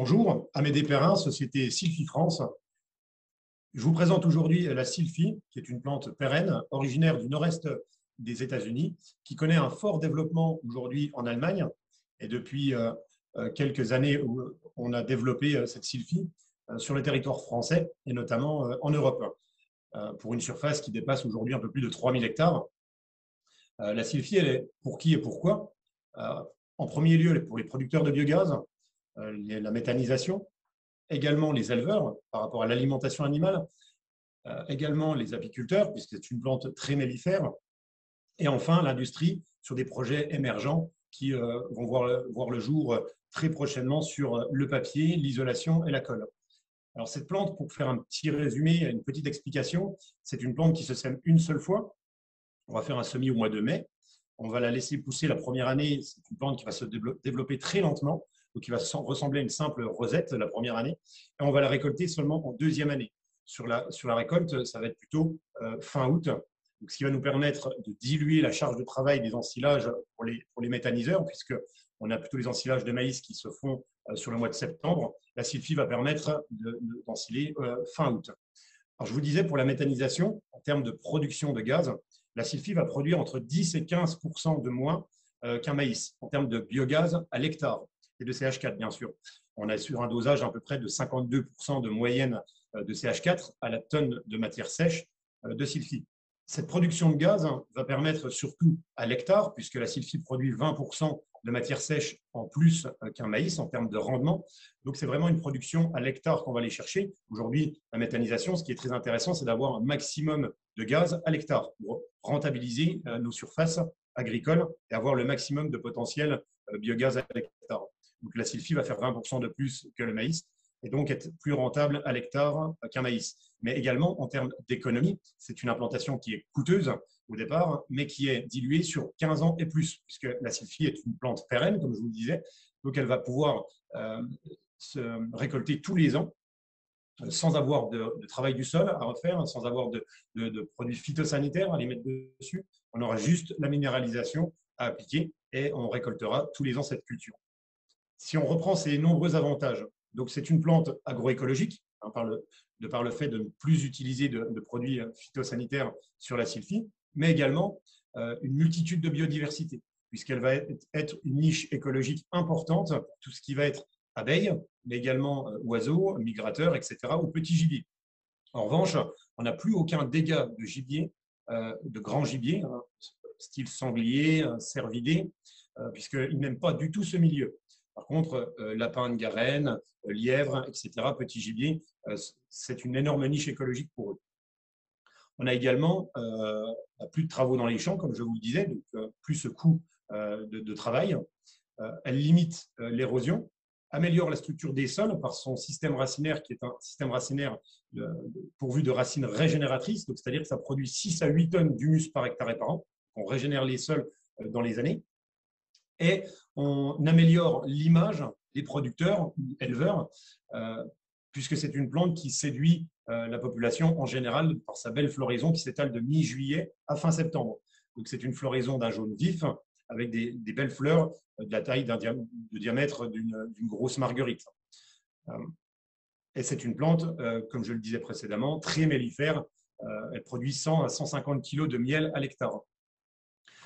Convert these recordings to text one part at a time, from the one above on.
Bonjour, Amédée Perrin, société Sylphy France. Je vous présente aujourd'hui la Sylphy, qui est une plante pérenne originaire du nord-est des États-Unis, qui connaît un fort développement aujourd'hui en Allemagne. Et depuis euh, euh, quelques années, on a développé euh, cette Sylphy sur le territoire français et notamment en Europe, pour une surface qui dépasse aujourd'hui un peu plus de 3000 hectares. La Sylphy, elle est pour qui et pourquoi? En premier lieu, pour les producteurs de biogaz, la méthanisation, également les éleveurs par rapport à l'alimentation animale, également les apiculteurs, puisque c'est une plante très mellifère, et enfin l'industrie sur des projets émergents qui euh, vont voir voir le jour euh, très prochainement sur euh, le papier, l'isolation et la colle. Alors cette plante, pour faire un petit résumé, une petite explication, c'est une plante qui se sème une seule fois. On va faire un semis au mois de mai. On va la laisser pousser la première année. C'est une plante qui va se développer très lentement, donc qui va ressembler à une simple rosette la première année. Et on va la récolter seulement en deuxième année. Sur la, sur la récolte, ça va être plutôt fin août, ce qui va nous permettre de diluer la charge de travail des ensilages pour les, pour les méthaniseurs, puisqu'on a plutôt les ensilages de maïs qui se font euh, sur le mois de septembre. La Sylphy va permettre d'ensiler euh, fin août. Alors, je vous disais, pour la méthanisation, en termes de production de gaz, la Sylphy va produire entre 10 et 15% de moins euh, qu'un maïs en termes de biogaz à l'hectare et de CH4, bien sûr. On a sur un dosage à peu près de 52% de moyenne de CH4 à la tonne de matière sèche de Sylphy. Cette production de gaz va permettre surtout à l'hectare, puisque la sylphy produit 20% de matière sèche en plus euh, qu'un maïs en termes de rendement. Donc, c'est vraiment une production à l'hectare qu'on va aller chercher. Aujourd'hui, la méthanisation, ce qui est très intéressant, c'est d'avoir un maximum de gaz à l'hectare pour rentabiliser euh, nos surfaces agricoles et avoir le maximum de potentiel euh, biogaz à l'hectare. Donc, la sylphy va faire 20% de plus que le maïs et donc être plus rentable à l'hectare qu'un maïs. Mais également, en termes d'économie, c'est une implantation qui est coûteuse au départ, mais qui est diluée sur 15 ans et plus, puisque la sylphie est une plante pérenne, comme je vous le disais, donc elle va pouvoir euh, se récolter tous les ans euh, sans avoir de, travail du sol à refaire, sans avoir de, produits phytosanitaires à les mettre dessus. On aura juste la minéralisation à appliquer et on récoltera tous les ans cette culture. Si on reprend ces nombreux avantages donc, c'est une plante agroécologique, hein, de par le fait de ne plus utiliser de, produits phytosanitaires sur la sylphie, mais également euh, une multitude de biodiversité, puisqu'elle va être une niche écologique importante pour tout ce qui va être abeilles, mais également euh, oiseaux, migrateurs, etc., ou petits gibiers. En revanche, on n'a plus aucun dégât de gibier, euh, de grands gibiers, hein, style sanglier, cervidé, puisqu'ils n'aiment pas du tout ce milieu. Par contre, euh, lapin de Garenne, euh, lièvre, etc., petits gibiers, euh, c'est une énorme niche écologique pour eux. On a également plus de travaux dans les champs, comme je vous le disais, donc plus ce coût de, travail. elle limite l'érosion, améliore la structure des sols par son système racinaire, qui est un système racinaire pourvu de racines régénératrices, c'est-à-dire que ça produit 6 à 8 tonnes d'humus par hectare et par an. On régénère les sols dans les années et on améliore l'image des producteurs, éleveurs, euh, puisque c'est une plante qui séduit euh, la population en général par sa belle floraison qui s'étale de mi-juillet à fin septembre. Donc c'est une floraison d'un jaune vif avec des, belles fleurs de la taille d'un de diamètre d'une grosse marguerite. Euh, et c'est une plante, comme je le disais précédemment, très mellifère. elle produit 100 à 150 kg de miel à l'hectare.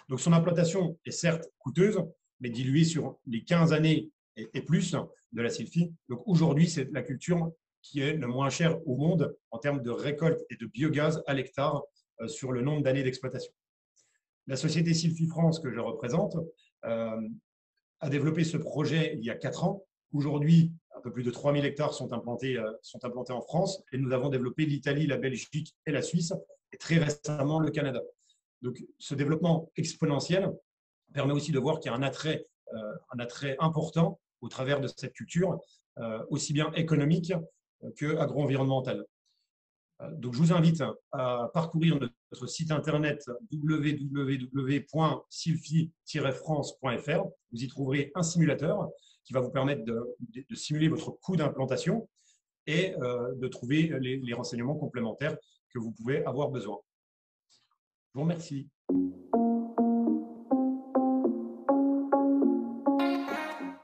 Donc son implantation est certes coûteuse, mais dilué sur les 15 années et, plus de la sylphie. Donc aujourd'hui, c'est la culture qui est le moins chère au monde en termes de récolte et de biogaz à l'hectare euh, sur le nombre d'années d'exploitation. La société Sylphie France que je représente euh, a développé ce projet il y a 4 ans. Aujourd'hui, un peu plus de 3000 hectares sont implantés, euh, sont implantés en France et nous avons développé l'Italie, la Belgique et la Suisse et très récemment le Canada. Donc ce développement exponentiel permet aussi de voir qu'il y a un attrait, euh, important au travers de cette culture, euh, aussi bien économique que agro-environnementale. Euh, donc, je vous invite à parcourir notre site internet www.sylphy-france.fr. Vous y trouverez un simulateur qui va vous permettre de, simuler votre coût d'implantation et de trouver les, les renseignements complémentaires que vous pouvez avoir besoin. Je vous remercie.